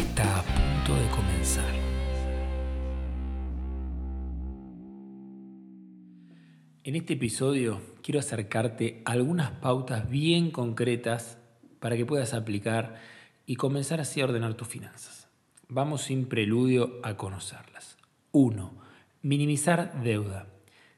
está a punto de comenzar. En este episodio quiero acercarte algunas pautas bien concretas para que puedas aplicar y comenzar así a ordenar tus finanzas. Vamos sin preludio a conocerlas. 1. Minimizar deuda.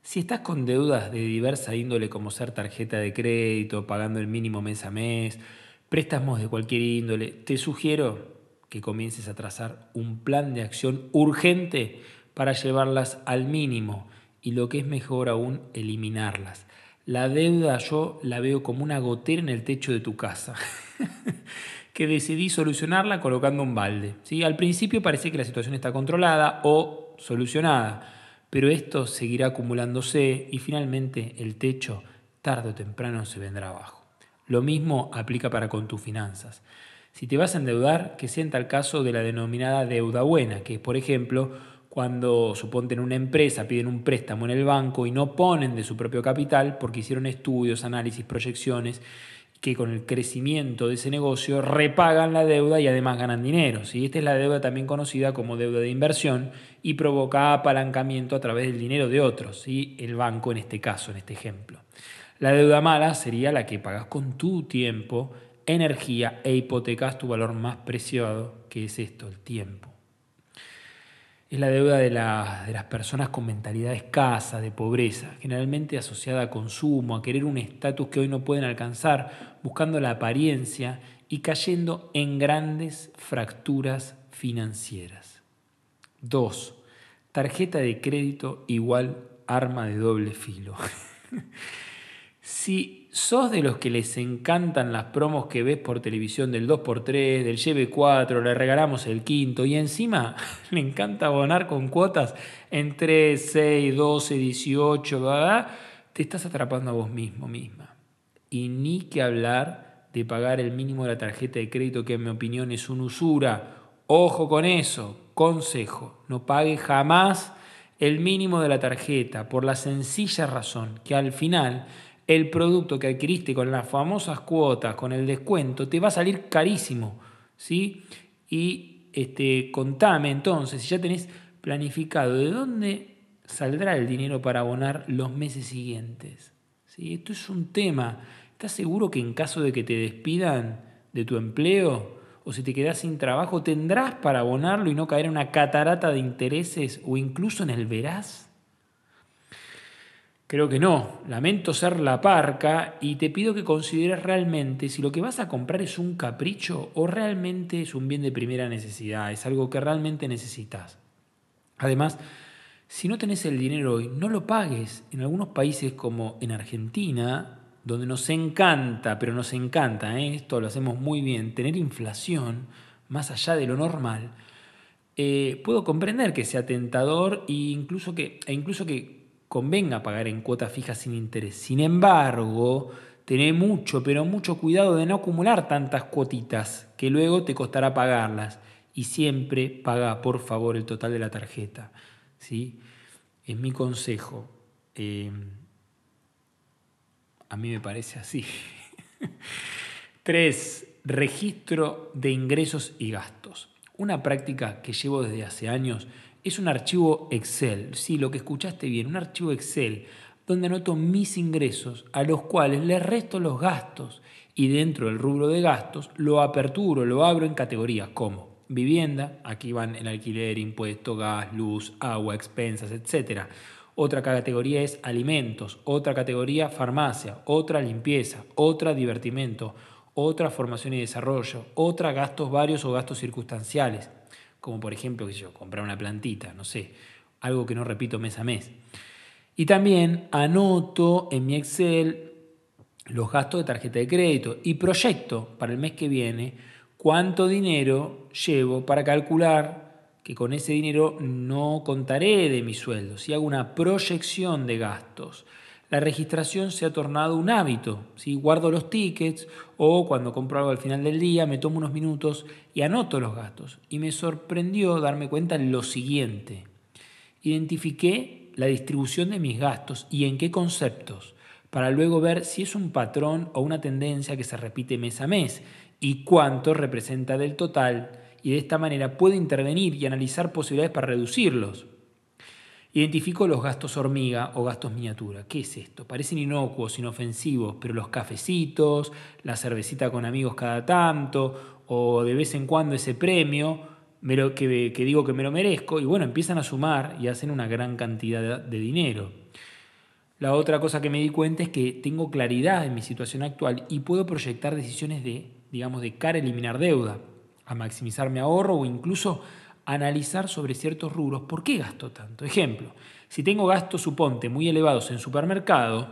Si estás con deudas de diversa índole como ser tarjeta de crédito, pagando el mínimo mes a mes, préstamos de cualquier índole, te sugiero que comiences a trazar un plan de acción urgente para llevarlas al mínimo y lo que es mejor aún, eliminarlas. La deuda yo la veo como una gotera en el techo de tu casa, que decidí solucionarla colocando un balde. ¿sí? Al principio parece que la situación está controlada o solucionada, pero esto seguirá acumulándose y finalmente el techo tarde o temprano se vendrá abajo. Lo mismo aplica para con tus finanzas. Si te vas a endeudar, que sea en tal caso de la denominada deuda buena, que es, por ejemplo, cuando suponten una empresa, piden un préstamo en el banco y no ponen de su propio capital porque hicieron estudios, análisis, proyecciones, que con el crecimiento de ese negocio repagan la deuda y además ganan dinero. ¿sí? Esta es la deuda también conocida como deuda de inversión y provoca apalancamiento a través del dinero de otros, ¿sí? el banco en este caso, en este ejemplo. La deuda mala sería la que pagas con tu tiempo energía e hipotecas tu valor más preciado, que es esto, el tiempo. Es la deuda de, de las personas con mentalidad escasa, de pobreza, generalmente asociada a consumo, a querer un estatus que hoy no pueden alcanzar, buscando la apariencia y cayendo en grandes fracturas financieras. 2. Tarjeta de crédito igual arma de doble filo. si ¿Sos de los que les encantan las promos que ves por televisión del 2x3, del lleve 4, le regalamos el quinto y encima le encanta abonar con cuotas en 3, 6, 12, 18, ¿verdad? Te estás atrapando a vos mismo, misma. Y ni que hablar de pagar el mínimo de la tarjeta de crédito, que en mi opinión es una usura. Ojo con eso, consejo, no pague jamás el mínimo de la tarjeta por la sencilla razón que al final el producto que adquiriste con las famosas cuotas, con el descuento, te va a salir carísimo. ¿sí? Y este, contame entonces, si ya tenés planificado, ¿de dónde saldrá el dinero para abonar los meses siguientes? ¿Sí? Esto es un tema. ¿Estás seguro que en caso de que te despidan de tu empleo o si te quedas sin trabajo, tendrás para abonarlo y no caer en una catarata de intereses o incluso en el veraz? Creo que no, lamento ser la parca y te pido que consideres realmente si lo que vas a comprar es un capricho o realmente es un bien de primera necesidad, es algo que realmente necesitas. Además, si no tenés el dinero hoy, no lo pagues. En algunos países como en Argentina, donde nos encanta, pero nos encanta, ¿eh? esto lo hacemos muy bien, tener inflación más allá de lo normal, eh, puedo comprender que sea tentador e incluso que, e incluso que convenga pagar en cuotas fijas sin interés. Sin embargo, tené mucho, pero mucho cuidado de no acumular tantas cuotitas que luego te costará pagarlas. Y siempre paga, por favor, el total de la tarjeta. ¿sí? Es mi consejo. Em, a mí me parece así. Tres, registro de ingresos y gastos. Una práctica que llevo desde hace años es un archivo Excel, sí, lo que escuchaste bien, un archivo Excel donde anoto mis ingresos a los cuales le resto los gastos. Y dentro del rubro de gastos lo aperturo, lo abro en categorías como vivienda, aquí van el alquiler, impuesto, gas, luz, agua, expensas, etc. Otra categoría es alimentos, otra categoría farmacia, otra limpieza, otra divertimento, otra formación y desarrollo, otra gastos varios o gastos circunstanciales como por ejemplo, que yo, comprar una plantita, no sé, algo que no repito mes a mes. Y también anoto en mi Excel los gastos de tarjeta de crédito y proyecto para el mes que viene cuánto dinero llevo para calcular que con ese dinero no contaré de mi sueldo. Si hago una proyección de gastos, la registración se ha tornado un hábito. Si Guardo los tickets o cuando compro algo al final del día me tomo unos minutos y anoto los gastos. Y me sorprendió darme cuenta lo siguiente. Identifiqué la distribución de mis gastos y en qué conceptos, para luego ver si es un patrón o una tendencia que se repite mes a mes y cuánto representa del total y de esta manera puedo intervenir y analizar posibilidades para reducirlos. Identifico los gastos hormiga o gastos miniatura. ¿Qué es esto? Parecen inocuos, inofensivos, pero los cafecitos, la cervecita con amigos cada tanto, o de vez en cuando ese premio, que, que digo que me lo merezco, y bueno, empiezan a sumar y hacen una gran cantidad de dinero. La otra cosa que me di cuenta es que tengo claridad en mi situación actual y puedo proyectar decisiones de digamos, de cara a eliminar deuda, a maximizar mi ahorro o incluso analizar sobre ciertos rubros por qué gasto tanto. Ejemplo, si tengo gastos, suponte, muy elevados en supermercado,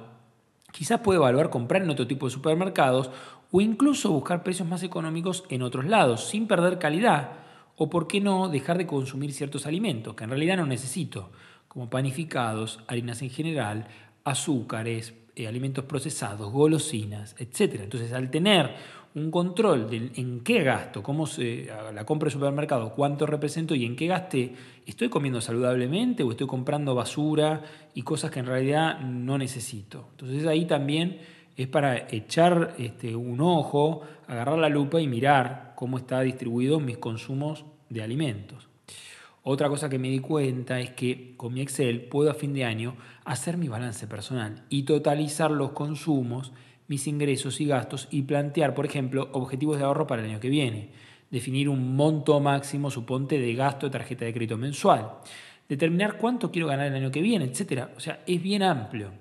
quizás puedo evaluar comprar en otro tipo de supermercados o incluso buscar precios más económicos en otros lados, sin perder calidad, o por qué no dejar de consumir ciertos alimentos que en realidad no necesito, como panificados, harinas en general, azúcares, eh, alimentos procesados, golosinas, etc. Entonces, al tener un control de en qué gasto, cómo se, la compra de supermercado, cuánto represento y en qué gasté, ¿estoy comiendo saludablemente o estoy comprando basura y cosas que en realidad no necesito? Entonces ahí también es para echar este, un ojo, agarrar la lupa y mirar cómo está distribuido mis consumos de alimentos. Otra cosa que me di cuenta es que con mi Excel puedo a fin de año hacer mi balance personal y totalizar los consumos mis ingresos y gastos y plantear, por ejemplo, objetivos de ahorro para el año que viene. Definir un monto máximo, suponte, de gasto de tarjeta de crédito mensual. Determinar cuánto quiero ganar el año que viene, etc. O sea, es bien amplio.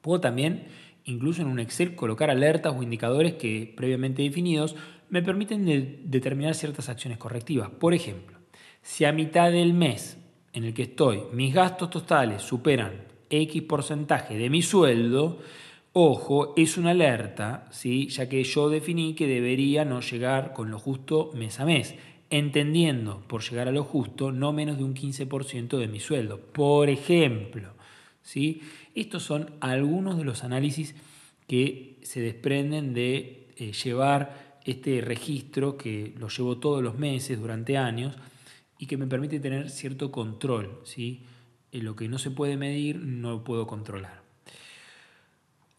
Puedo también, incluso en un Excel, colocar alertas o indicadores que, previamente definidos, me permiten determinar ciertas acciones correctivas. Por ejemplo, si a mitad del mes en el que estoy mis gastos totales superan X porcentaje de mi sueldo, Ojo, es una alerta, ¿sí? ya que yo definí que debería no llegar con lo justo mes a mes, entendiendo por llegar a lo justo no menos de un 15% de mi sueldo. Por ejemplo, ¿sí? estos son algunos de los análisis que se desprenden de eh, llevar este registro que lo llevo todos los meses durante años y que me permite tener cierto control. ¿sí? En lo que no se puede medir no lo puedo controlar.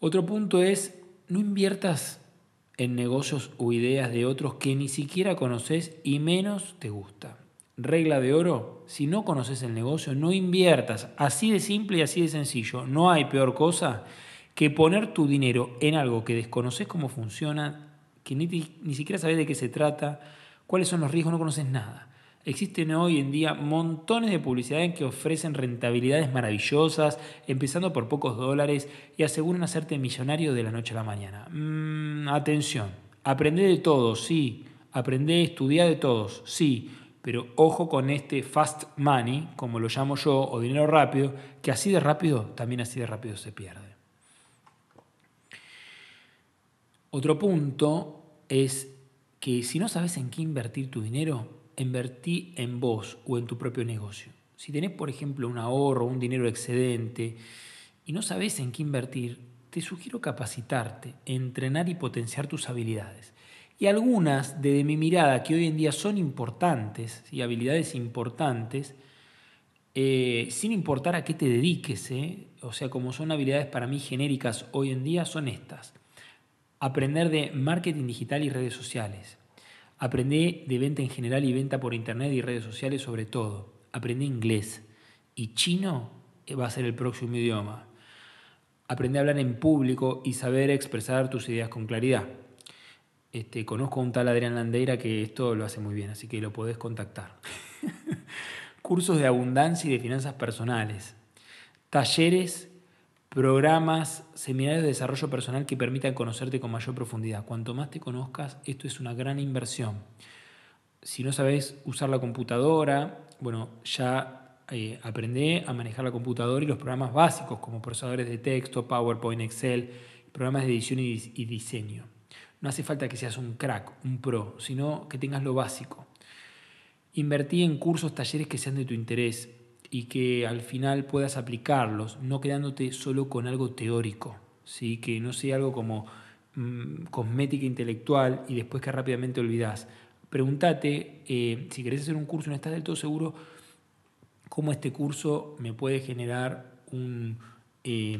Otro punto es, no inviertas en negocios o ideas de otros que ni siquiera conoces y menos te gusta. Regla de oro, si no conoces el negocio, no inviertas. Así de simple y así de sencillo. No hay peor cosa que poner tu dinero en algo que desconoces cómo funciona, que ni, ni siquiera sabes de qué se trata, cuáles son los riesgos, no conoces nada. Existen hoy en día montones de publicidades que ofrecen rentabilidades maravillosas, empezando por pocos dólares y aseguran hacerte millonario de la noche a la mañana. Mm, atención, aprende de todos, sí, aprende, estudia de todos, sí, pero ojo con este fast money, como lo llamo yo, o dinero rápido, que así de rápido, también así de rápido se pierde. Otro punto es que si no sabes en qué invertir tu dinero, invertí en vos o en tu propio negocio. Si tenés, por ejemplo, un ahorro, un dinero excedente y no sabes en qué invertir, te sugiero capacitarte, entrenar y potenciar tus habilidades. Y algunas, de mi mirada, que hoy en día son importantes, y habilidades importantes, eh, sin importar a qué te dediques, ¿eh? o sea, como son habilidades para mí genéricas hoy en día, son estas. Aprender de marketing digital y redes sociales, Aprendí de venta en general y venta por internet y redes sociales sobre todo. Aprendí inglés y chino va a ser el próximo idioma. Aprendí a hablar en público y saber expresar tus ideas con claridad. Este, conozco a un tal Adrián Landeira que esto lo hace muy bien, así que lo podés contactar. Cursos de abundancia y de finanzas personales. Talleres programas, seminarios de desarrollo personal que permitan conocerte con mayor profundidad. Cuanto más te conozcas, esto es una gran inversión. Si no sabes usar la computadora, bueno, ya eh, a manejar la computadora y los programas básicos como procesadores de texto, PowerPoint, Excel, programas de edición y, y diseño. No hace falta que seas un crack, un pro, sino que tengas lo básico. Invertí en cursos, talleres que sean de tu interés y que al final puedas aplicarlos, no quedándote solo con algo teórico, ¿sí? que no sea algo como mm, cosmética intelectual y después que rápidamente olvidas. Pregúntate eh, si querés hacer un curso y no estás del todo seguro, cómo este curso me puede generar un... Eh,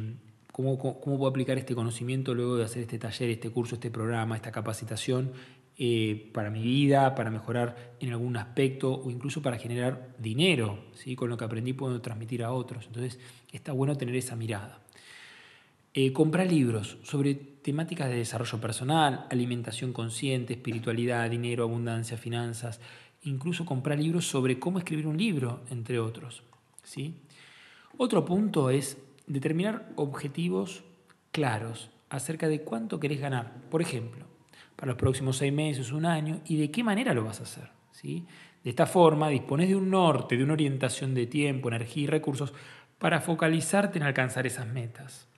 cómo, puedo aplicar este conocimiento luego de hacer este taller, este curso, este programa, esta capacitación eh, para mi vida, para mejorar en algún aspecto o incluso para generar dinero. ¿sí? Con lo que aprendí puedo transmitir a otros. Entonces está bueno tener esa mirada. Eh, comprar libros sobre temáticas de desarrollo personal, alimentación consciente, espiritualidad, dinero, abundancia, finanzas. Incluso comprar libros sobre cómo escribir un libro, entre otros. ¿sí? Otro punto es determinar objetivos claros acerca de cuánto querés ganar. Por ejemplo, para los próximos seis meses, un año, y de qué manera lo vas a hacer. ¿sí? De esta forma, dispones de un norte, de una orientación de tiempo, energía y recursos para focalizarte en alcanzar esas metas.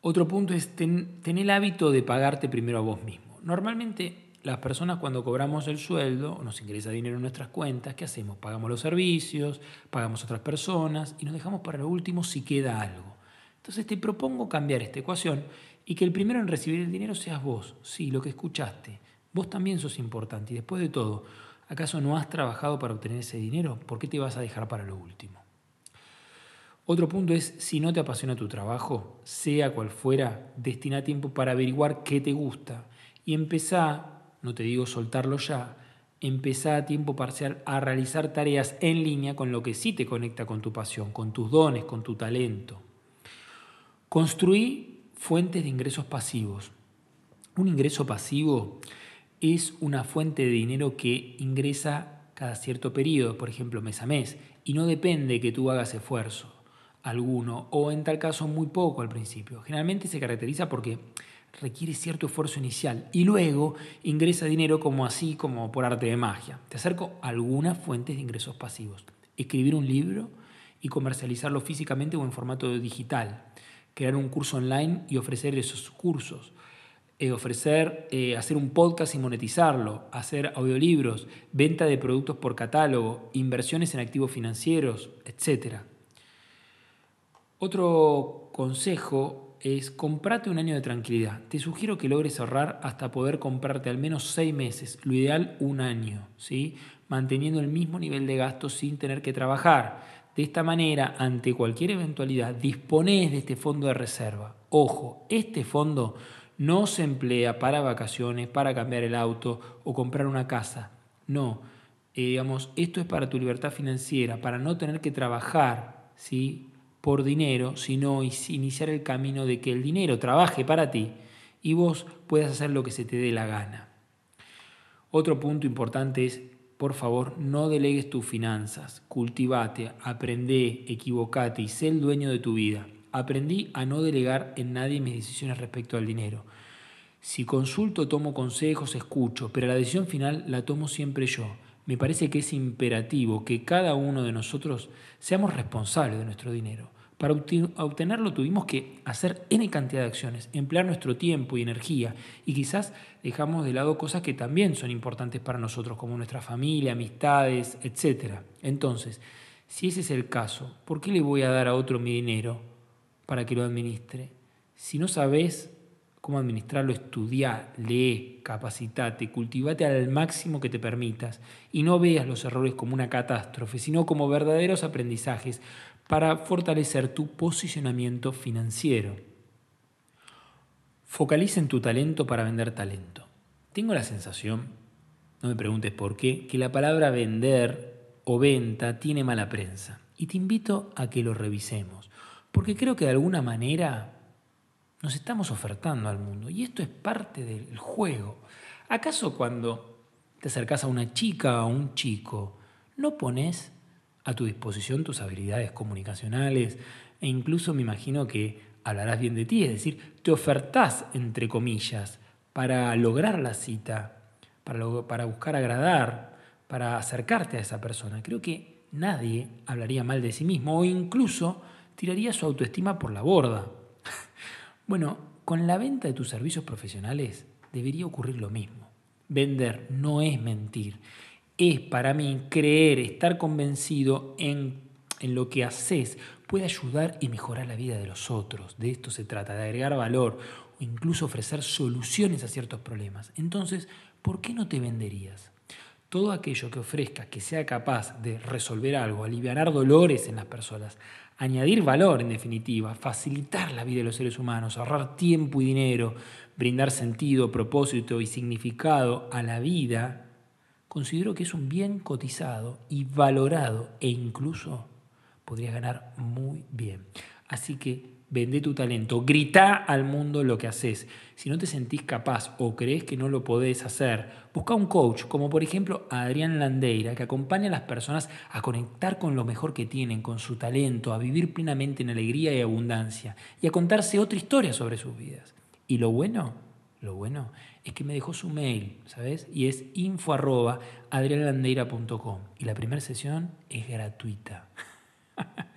Otro punto es tener el hábito de pagarte primero a vos mismo. Normalmente las personas cuando cobramos el sueldo, nos ingresa dinero en nuestras cuentas, ¿qué hacemos? Pagamos los servicios, pagamos a otras personas y nos dejamos para lo último si queda algo. Entonces te propongo cambiar esta ecuación y que el primero en recibir el dinero seas vos, sí, lo que escuchaste. Vos también sos importante y después de todo, ¿acaso no has trabajado para obtener ese dinero? ¿Por qué te vas a dejar para lo último? Otro punto es, si no te apasiona tu trabajo, sea cual fuera, destina tiempo para averiguar qué te gusta y empezá no te digo soltarlo ya, empezá a tiempo parcial a realizar tareas en línea con lo que sí te conecta con tu pasión, con tus dones, con tu talento. Construí fuentes de ingresos pasivos. Un ingreso pasivo es una fuente de dinero que ingresa cada cierto periodo, por ejemplo mes a mes, y no depende que tú hagas esfuerzo alguno, o en tal caso muy poco al principio. Generalmente se caracteriza porque requiere cierto esfuerzo inicial y luego ingresa dinero como así, como por arte de magia. Te acerco a algunas fuentes de ingresos pasivos. Escribir un libro y comercializarlo físicamente o en formato digital. Crear un curso online y ofrecer esos cursos. Eh, ofrecer, eh, hacer un podcast y monetizarlo, hacer audiolibros, venta de productos por catálogo, inversiones en activos financieros, etc. Otro consejo es comprate un año de tranquilidad. Te sugiero que logres ahorrar hasta poder comprarte al menos seis meses, lo ideal un año, ¿sí? manteniendo el mismo nivel de gasto sin tener que trabajar. De esta manera, ante cualquier eventualidad, dispones de este fondo de reserva. Ojo, este fondo no se emplea para vacaciones, para cambiar el auto o comprar una casa. No, eh, digamos, esto es para tu libertad financiera, para no tener que trabajar, ¿sí? por dinero, sino iniciar el camino de que el dinero trabaje para ti y vos puedas hacer lo que se te dé la gana. Otro punto importante es, por favor, no delegues tus finanzas, cultivate, aprende, equivocate y sé el dueño de tu vida. Aprendí a no delegar en nadie mis decisiones respecto al dinero. Si consulto, tomo consejos, escucho, pero la decisión final la tomo siempre yo me parece que es imperativo que cada uno de nosotros seamos responsables de nuestro dinero. Para obtenerlo tuvimos que hacer N cantidad de acciones, emplear nuestro tiempo y energía y quizás dejamos de lado cosas que también son importantes para nosotros, como nuestra familia, amistades, etc. Entonces, si ese es el caso, ¿por qué le voy a dar a otro mi dinero para que lo administre? Si no sabes cómo administrarlo, estudia, lee, capacitate, cultivate al máximo que te permitas y no veas los errores como una catástrofe, sino como verdaderos aprendizajes para fortalecer tu posicionamiento financiero. Focaliza en tu talento para vender talento. Tengo la sensación, no me preguntes por qué, que la palabra vender o venta tiene mala prensa. Y te invito a que lo revisemos, porque creo que de alguna manera nos estamos ofertando al mundo y esto es parte del juego. ¿Acaso cuando te acercas a una chica o a un chico, no pones a tu disposición tus habilidades comunicacionales e incluso me imagino que hablarás bien de ti, es decir, te ofertás, entre comillas, para lograr la cita, para, para buscar agradar, para acercarte a esa persona? Creo que nadie hablaría mal de sí mismo o incluso tiraría su autoestima por la borda. Bueno, con la venta de tus servicios profesionales debería ocurrir lo mismo. Vender no es mentir, es para mí creer, estar convencido en, en lo que haces puede ayudar y mejorar la vida de los otros. De esto se trata, de agregar valor o incluso ofrecer soluciones a ciertos problemas. Entonces, ¿por qué no te venderías? Todo aquello que ofrezca que sea capaz de resolver algo, aliviar dolores en las personas, añadir valor en definitiva, facilitar la vida de los seres humanos, ahorrar tiempo y dinero, brindar sentido, propósito y significado a la vida, considero que es un bien cotizado y valorado e incluso podrías ganar muy bien. Así que vende tu talento, grita al mundo lo que haces. Si no te sentís capaz o crees que no lo podés hacer, busca un coach, como por ejemplo Adrián Landeira, que acompaña a las personas a conectar con lo mejor que tienen, con su talento, a vivir plenamente en alegría y abundancia y a contarse otra historia sobre sus vidas. Y lo bueno, lo bueno es que me dejó su mail, ¿sabes? Y es info arroba adrianlandeira.com. Y la primera sesión es gratuita.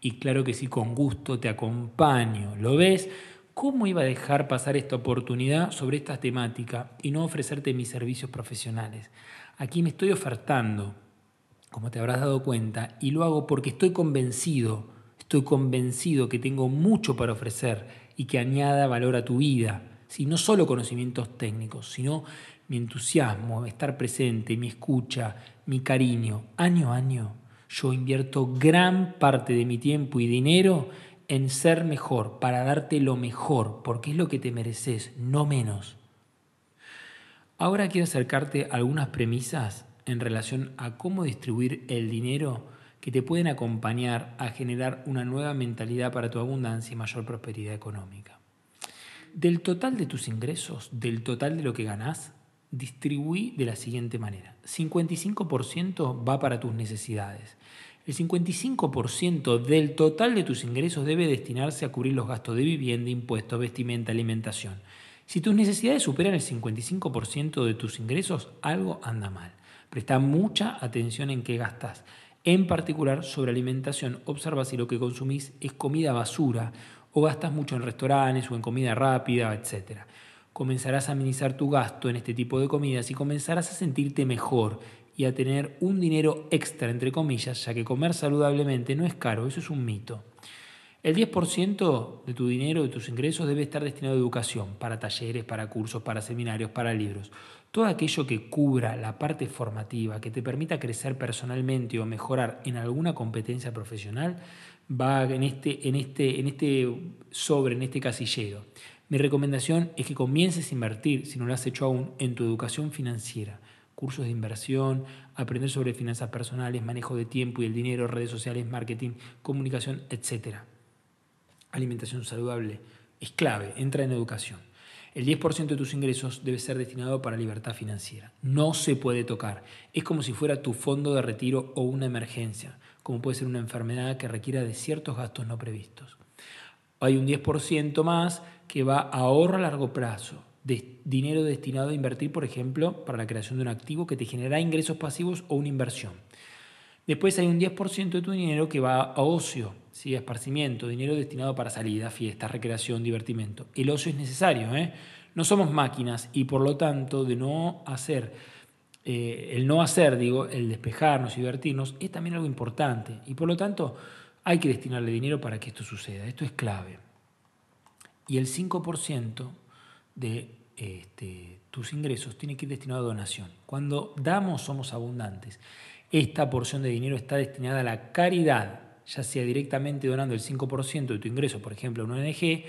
y claro que sí, con gusto te acompaño. ¿Lo ves? ¿Cómo iba a dejar pasar esta oportunidad sobre esta temática y no ofrecerte mis servicios profesionales? Aquí me estoy ofertando, como te habrás dado cuenta, y lo hago porque estoy convencido, estoy convencido que tengo mucho para ofrecer y que añada valor a tu vida. Si no solo conocimientos técnicos, sino mi entusiasmo, estar presente, mi escucha, mi cariño, año a año yo invierto gran parte de mi tiempo y dinero en ser mejor, para darte lo mejor, porque es lo que te mereces, no menos. Ahora quiero acercarte a algunas premisas en relación a cómo distribuir el dinero que te pueden acompañar a generar una nueva mentalidad para tu abundancia y mayor prosperidad económica. Del total de tus ingresos, del total de lo que ganás, distribuí de la siguiente manera. 55% va para tus necesidades. El 55% del total de tus ingresos debe destinarse a cubrir los gastos de vivienda, impuestos, vestimenta, alimentación. Si tus necesidades superan el 55% de tus ingresos, algo anda mal. Presta mucha atención en qué gastas. En particular, sobre alimentación, observa si lo que consumís es comida basura o gastas mucho en restaurantes o en comida rápida, etc comenzarás a minimizar tu gasto en este tipo de comidas y comenzarás a sentirte mejor y a tener un dinero extra, entre comillas, ya que comer saludablemente no es caro, eso es un mito. El 10% de tu dinero, de tus ingresos, debe estar destinado a educación, para talleres, para cursos, para seminarios, para libros. Todo aquello que cubra la parte formativa, que te permita crecer personalmente o mejorar en alguna competencia profesional, va en este, en este, en este sobre, en este casillero. Mi recomendación es que comiences a invertir, si no lo has hecho aún, en tu educación financiera. Cursos de inversión, aprender sobre finanzas personales, manejo de tiempo y el dinero, redes sociales, marketing, comunicación, etc. Alimentación saludable es clave, entra en educación. El 10% de tus ingresos debe ser destinado para libertad financiera. No se puede tocar. Es como si fuera tu fondo de retiro o una emergencia, como puede ser una enfermedad que requiera de ciertos gastos no previstos. Hay un 10% más que va a ahorro a largo plazo, de dinero destinado a invertir, por ejemplo, para la creación de un activo que te generará ingresos pasivos o una inversión. Después hay un 10% de tu dinero que va a ocio, ¿sí? esparcimiento, dinero destinado para salida, fiesta, recreación, divertimento. El ocio es necesario, ¿eh? no somos máquinas y por lo tanto de no hacer, eh, el no hacer, digo, el despejarnos y divertirnos es también algo importante y por lo tanto hay que destinarle dinero para que esto suceda. Esto es clave. Y el 5% de este, tus ingresos tiene que ir destinado a donación. Cuando damos somos abundantes. Esta porción de dinero está destinada a la caridad, ya sea directamente donando el 5% de tu ingreso, por ejemplo, a una ONG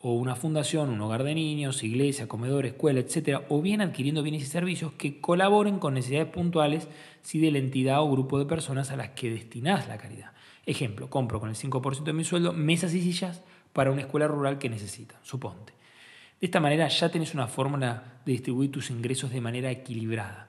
o una fundación, un hogar de niños, iglesia, comedor, escuela, etc., o bien adquiriendo bienes y servicios que colaboren con necesidades puntuales si de la entidad o grupo de personas a las que destinás la caridad. Ejemplo, compro con el 5% de mi sueldo mesas y sillas para una escuela rural que necesita, suponte. De esta manera ya tenés una fórmula de distribuir tus ingresos de manera equilibrada.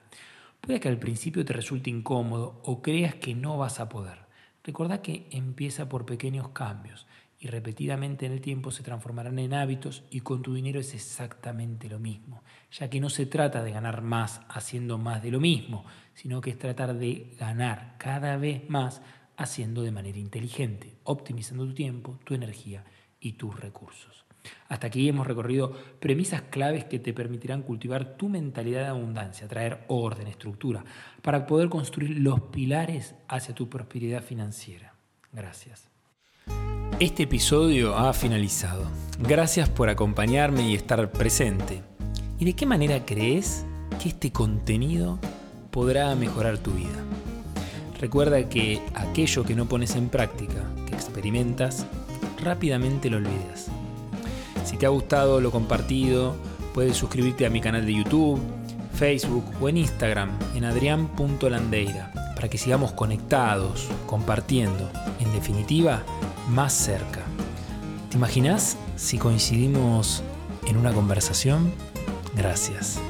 Puede que al principio te resulte incómodo o creas que no vas a poder. Recuerda que empieza por pequeños cambios y repetidamente en el tiempo se transformarán en hábitos y con tu dinero es exactamente lo mismo, ya que no se trata de ganar más haciendo más de lo mismo, sino que es tratar de ganar cada vez más haciendo de manera inteligente, optimizando tu tiempo, tu energía y tus recursos. Hasta aquí hemos recorrido premisas claves que te permitirán cultivar tu mentalidad de abundancia, traer orden, estructura, para poder construir los pilares hacia tu prosperidad financiera. Gracias. Este episodio ha finalizado. Gracias por acompañarme y estar presente. ¿Y de qué manera crees que este contenido podrá mejorar tu vida? Recuerda que aquello que no pones en práctica, que experimentas, rápidamente lo olvidas. Si te ha gustado lo compartido, puedes suscribirte a mi canal de YouTube, Facebook o en Instagram en adrián.landeira para que sigamos conectados, compartiendo, en definitiva, más cerca. ¿Te imaginas si coincidimos en una conversación? Gracias.